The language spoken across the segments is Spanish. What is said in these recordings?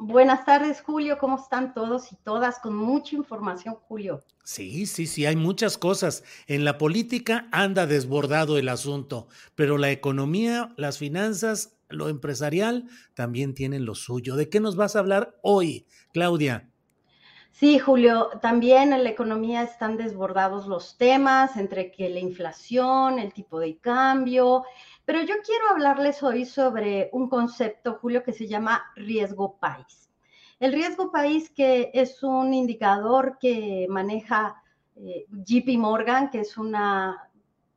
Buenas tardes, Julio. ¿Cómo están todos y todas? Con mucha información, Julio. Sí, sí, sí, hay muchas cosas. En la política anda desbordado el asunto, pero la economía, las finanzas, lo empresarial también tienen lo suyo. ¿De qué nos vas a hablar hoy, Claudia? Sí, Julio, también en la economía están desbordados los temas entre que la inflación, el tipo de cambio, pero yo quiero hablarles hoy sobre un concepto, Julio, que se llama riesgo país. El riesgo país que es un indicador que maneja eh, JP Morgan, que es una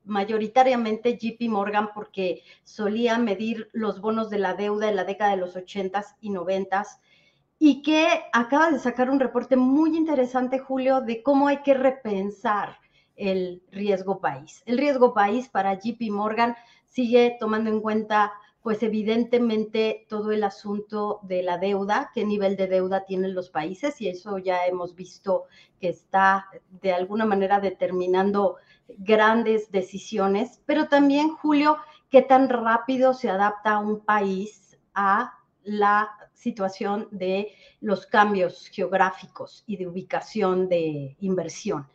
mayoritariamente JP Morgan porque solía medir los bonos de la deuda en la década de los 80s y 90s y que acaba de sacar un reporte muy interesante, Julio, de cómo hay que repensar el riesgo país. El riesgo país para JP Morgan sigue tomando en cuenta, pues evidentemente, todo el asunto de la deuda, qué nivel de deuda tienen los países, y eso ya hemos visto que está de alguna manera determinando grandes decisiones, pero también, Julio, qué tan rápido se adapta un país a la situación de los cambios geográficos y de ubicación de inversión.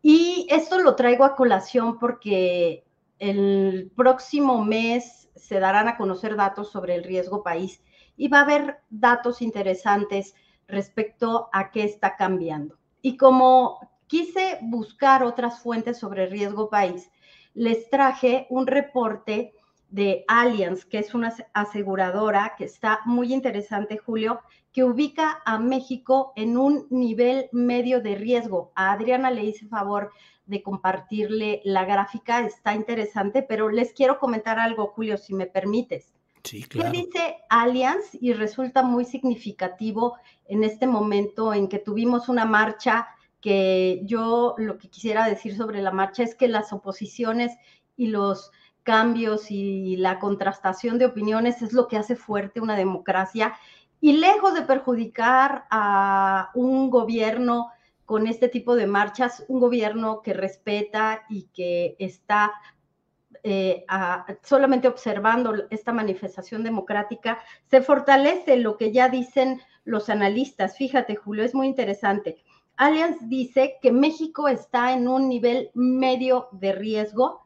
Y esto lo traigo a colación porque el próximo mes se darán a conocer datos sobre el riesgo país y va a haber datos interesantes respecto a qué está cambiando. Y como quise buscar otras fuentes sobre riesgo país, les traje un reporte de Allianz, que es una aseguradora que está muy interesante, Julio, que ubica a México en un nivel medio de riesgo. A Adriana le hice favor de compartirle la gráfica, está interesante, pero les quiero comentar algo, Julio, si me permites. Sí, claro. ¿Qué dice Allianz? Y resulta muy significativo en este momento en que tuvimos una marcha que yo lo que quisiera decir sobre la marcha es que las oposiciones y los cambios y la contrastación de opiniones es lo que hace fuerte una democracia y lejos de perjudicar a un gobierno con este tipo de marchas, un gobierno que respeta y que está eh, solamente observando esta manifestación democrática, se fortalece lo que ya dicen los analistas. Fíjate, Julio, es muy interesante. Allianz dice que México está en un nivel medio de riesgo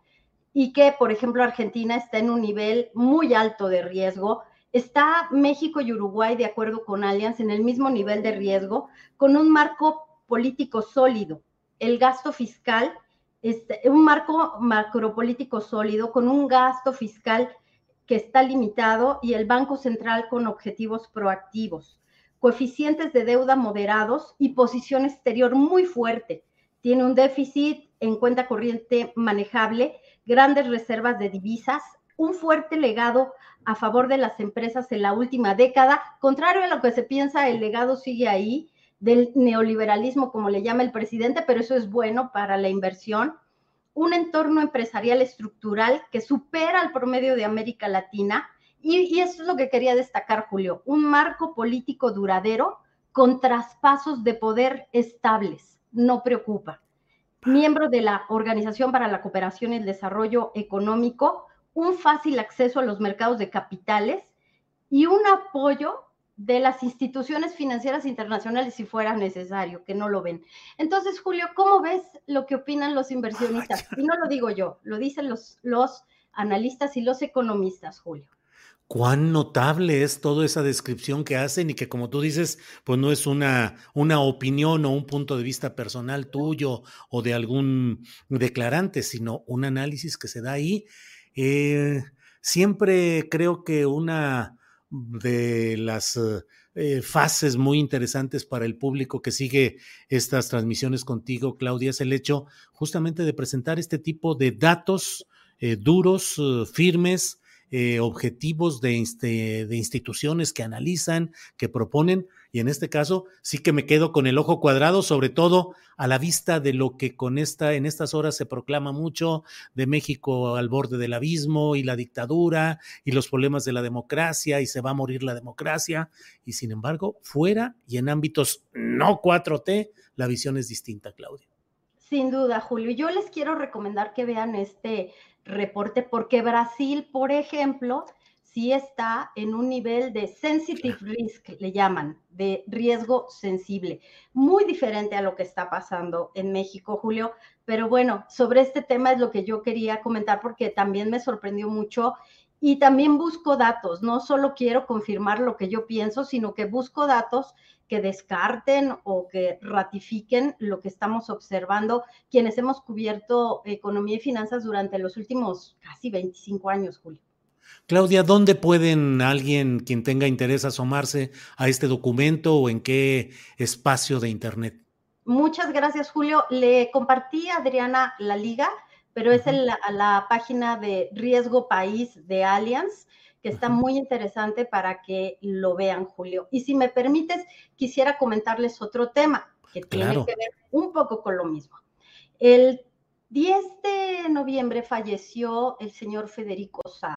y que, por ejemplo, Argentina está en un nivel muy alto de riesgo. Está México y Uruguay, de acuerdo con Allianz, en el mismo nivel de riesgo, con un marco político sólido, el gasto fiscal, este, un marco macropolítico sólido con un gasto fiscal que está limitado y el Banco Central con objetivos proactivos, coeficientes de deuda moderados y posición exterior muy fuerte. Tiene un déficit en cuenta corriente manejable, grandes reservas de divisas, un fuerte legado a favor de las empresas en la última década. Contrario a lo que se piensa, el legado sigue ahí del neoliberalismo, como le llama el presidente, pero eso es bueno para la inversión, un entorno empresarial estructural que supera el promedio de América Latina. Y, eso es lo que quería destacar, Julio, un marco político duradero con traspasos de poder estables, no preocupa. Miembro de la Organización para la Cooperación y el Desarrollo Económico, un fácil acceso a los mercados de capitales y un apoyo de las instituciones financieras internacionales si fuera necesario, que no lo ven. Entonces, Julio, ¿cómo ves lo que opinan los inversionistas? Y no lo digo yo, lo dicen los, los analistas y los economistas, Julio cuán notable es toda esa descripción que hacen y que como tú dices, pues no es una, una opinión o un punto de vista personal tuyo o de algún declarante, sino un análisis que se da ahí. Eh, siempre creo que una de las eh, fases muy interesantes para el público que sigue estas transmisiones contigo, Claudia, es el hecho justamente de presentar este tipo de datos eh, duros, firmes, eh, objetivos de, de, instituciones que analizan, que proponen, y en este caso sí que me quedo con el ojo cuadrado, sobre todo a la vista de lo que con esta, en estas horas se proclama mucho de México al borde del abismo y la dictadura y los problemas de la democracia y se va a morir la democracia, y sin embargo, fuera y en ámbitos no 4T, la visión es distinta, Claudia. Sin duda, Julio. Yo les quiero recomendar que vean este reporte, porque Brasil, por ejemplo, sí está en un nivel de sensitive risk, le llaman, de riesgo sensible, muy diferente a lo que está pasando en México, Julio. Pero bueno, sobre este tema es lo que yo quería comentar porque también me sorprendió mucho y también busco datos, no solo quiero confirmar lo que yo pienso, sino que busco datos que descarten o que ratifiquen lo que estamos observando quienes hemos cubierto economía y finanzas durante los últimos casi 25 años, Julio. Claudia, ¿dónde pueden alguien, quien tenga interés, asomarse a este documento o en qué espacio de Internet? Muchas gracias, Julio. Le compartí a Adriana la liga, pero es en la, la página de Riesgo País de Allianz que está muy interesante para que lo vean, Julio. Y si me permites, quisiera comentarles otro tema que tiene que ver un poco con lo mismo. El 10 de noviembre falleció el señor Federico Sá.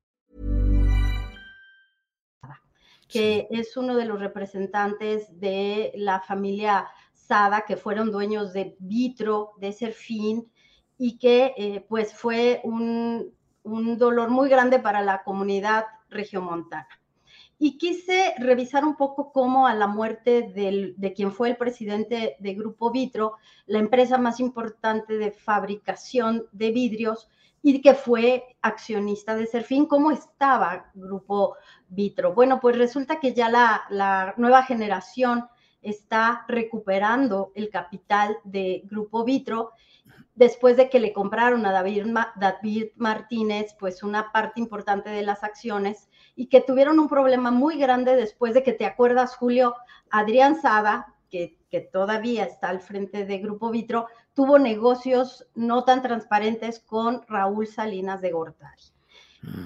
Que es uno de los representantes de la familia Sada que fueron dueños de Vitro, de Serfín y que eh, pues fue un un dolor muy grande para la comunidad regiomontana. Y quise revisar un poco cómo a la muerte de quien fue el presidente de Grupo Vitro, la empresa más importante de fabricación de vidrios y que fue accionista de Serfín, cómo estaba Grupo Vitro. Bueno, pues resulta que ya la, nueva generación está recuperando el capital de Grupo Vitro después de que le compraron a David, Martínez, pues una parte importante de las acciones y que tuvieron un problema muy grande después de que, ¿te acuerdas, Julio? Adrián Sada, que, que todavía está al frente de Grupo Vitro, tuvo negocios no tan transparentes con Raúl Salinas de Gortari.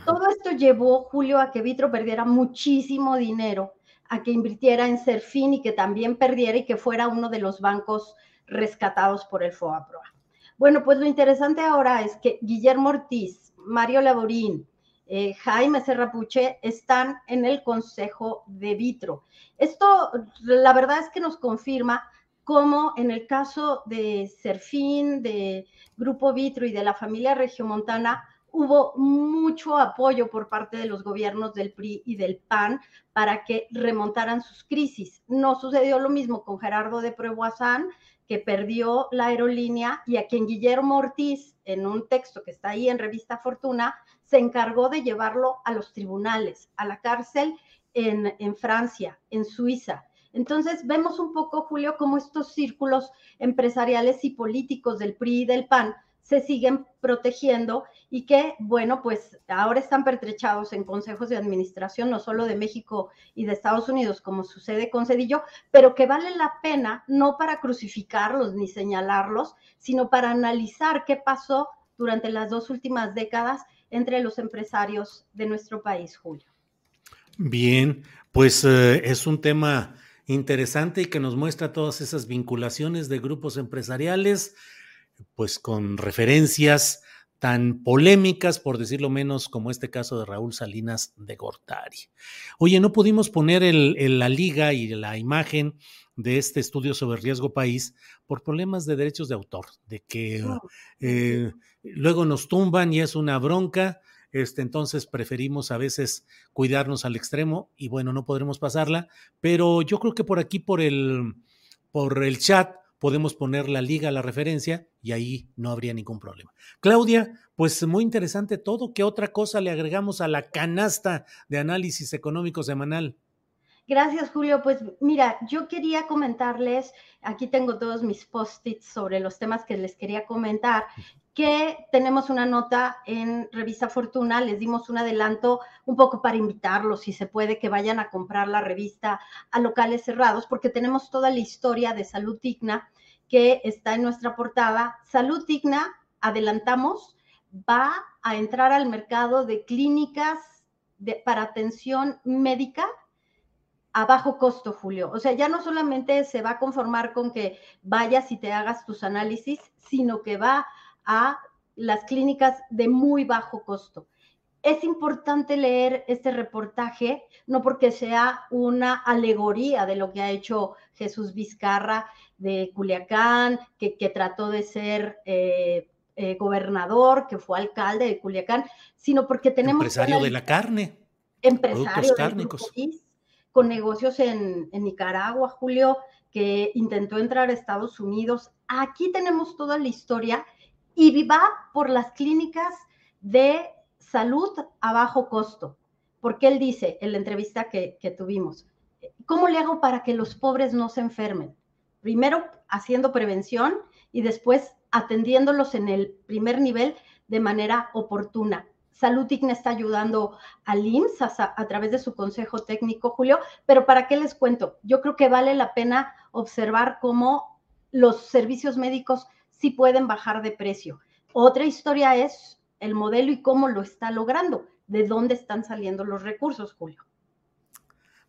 Todo esto llevó, Julio, a que Vitro perdiera muchísimo dinero, a que invirtiera en Serfín y que también perdiera y que fuera uno de los bancos rescatados por el FOAPROA. Bueno, pues lo interesante ahora es que Guillermo Ortiz, Mario Laborín, eh, Jaime Serrapuche están en el Consejo de Vitro. Esto, la verdad es que nos confirma cómo en el caso de Serfín, de Grupo Vitro y de la familia Regiomontana, hubo mucho apoyo por parte de los gobiernos del PRI y del PAN para que remontaran sus crisis. No sucedió lo mismo con Gerardo de Prueboazán, que perdió la aerolínea y a quien Guillermo Ortiz, en un texto que está ahí en Revista Fortuna, se encargó de llevarlo a los tribunales, a la cárcel en Francia, en Suiza. Entonces vemos un poco, Julio, cómo estos círculos empresariales y políticos del PRI y del PAN se siguen protegiendo y que, bueno, pues ahora están pertrechados en consejos de administración, no solo de México y de Estados Unidos, como sucede con Cedillo, pero que vale la pena no para crucificarlos ni señalarlos, sino para analizar qué pasó durante las dos últimas décadas entre los empresarios de nuestro país, Julio. Bien, pues eh, es un tema interesante y que nos muestra todas esas vinculaciones de grupos empresariales pues con referencias tan polémicas, por decirlo menos, como este caso de Raúl Salinas de Gortari. Oye, no pudimos poner el, la liga y la imagen de este estudio sobre riesgo país por problemas de derechos de autor, de que oh, eh, luego nos tumban y es una bronca. Este, entonces preferimos a veces cuidarnos al extremo y bueno, no podremos pasarla, pero yo creo que por aquí, por el, por el chat, podemos poner la liga, la referencia, y ahí no habría ningún problema. Claudia, pues muy interesante todo. ¿Qué otra cosa le agregamos a la canasta de análisis económico semanal? Gracias, Julio. Pues mira, yo quería comentarles, aquí tengo todos mis post-its sobre los temas que les quería comentar, que tenemos una nota en Revista Fortuna, les dimos un adelanto un poco para invitarlos, si se puede, que vayan a comprar la revista a locales cerrados, porque tenemos toda la historia de salud digna que está en nuestra portada. Salud digna, adelantamos, va a entrar al mercado de clínicas para atención médica a bajo costo, Julio. O sea, ya no solamente se va a conformar con que vayas y te hagas tus análisis, sino que va las clínicas de muy bajo costo. Es importante leer este reportaje, no porque sea una alegoría de lo que ha hecho Jesús Vizcarra de Culiacán, que, trató de ser eh, eh, gobernador, que fue alcalde de Culiacán, sino porque tenemos... Empresario de la carne. Empresario cárnicos con negocios en, Nicaragua, Julio, que intentó entrar a Estados Unidos. Aquí tenemos toda la historia y va por las clínicas de salud a bajo costo, porque él dice en la entrevista que, tuvimos, ¿cómo le hago para que los pobres no se enfermen? Primero haciendo prevención y después atendiéndolos en el primer nivel de manera oportuna. Salud Digna está ayudando al IMSS a, través de su consejo técnico, Julio, pero ¿para qué les cuento? Yo creo que vale la pena observar cómo los servicios médicos sí pueden bajar de precio. Otra historia es el modelo y cómo lo está logrando, de dónde están saliendo los recursos, Julio.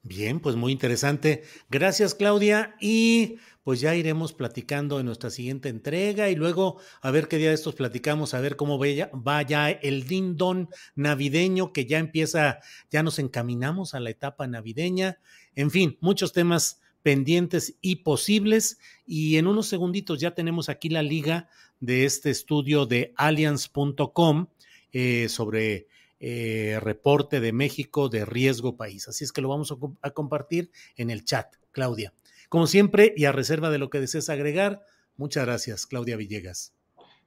Bien, pues muy interesante. Gracias, Claudia. Y pues ya iremos platicando en nuestra siguiente entrega y luego a ver qué día de estos platicamos, a ver cómo vaya, el dindón navideño que ya empieza, ya nos encaminamos a la etapa navideña. En fin, muchos temas pendientes y posibles. Y en unos segunditos ya tenemos aquí la liga de este estudio de allianz.com eh, sobre eh, reporte de México de riesgo país. Así es que lo vamos a, compartir en el chat, Claudia. Como siempre, y a reserva de lo que desees agregar, muchas gracias, Claudia Villegas.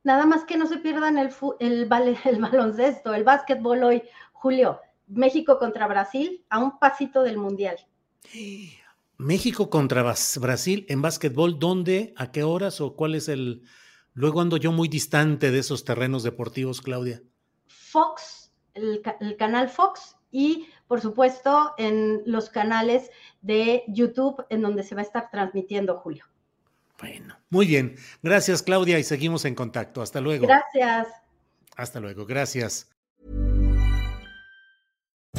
Nada más que no se pierdan el, el, el baloncesto, el básquetbol hoy, Julio. México contra Brasil a un pasito del Mundial. México contra Brasil en básquetbol, ¿dónde? ¿A qué horas? ¿O cuál es el...? Luego ando yo muy distante de esos terrenos deportivos, Claudia. Fox el, canal Fox y por supuesto en los canales de YouTube en donde se va a estar transmitiendo Julio. Bueno, muy bien. Gracias Claudia y seguimos en contacto. Hasta luego. Gracias. Hasta luego. Gracias.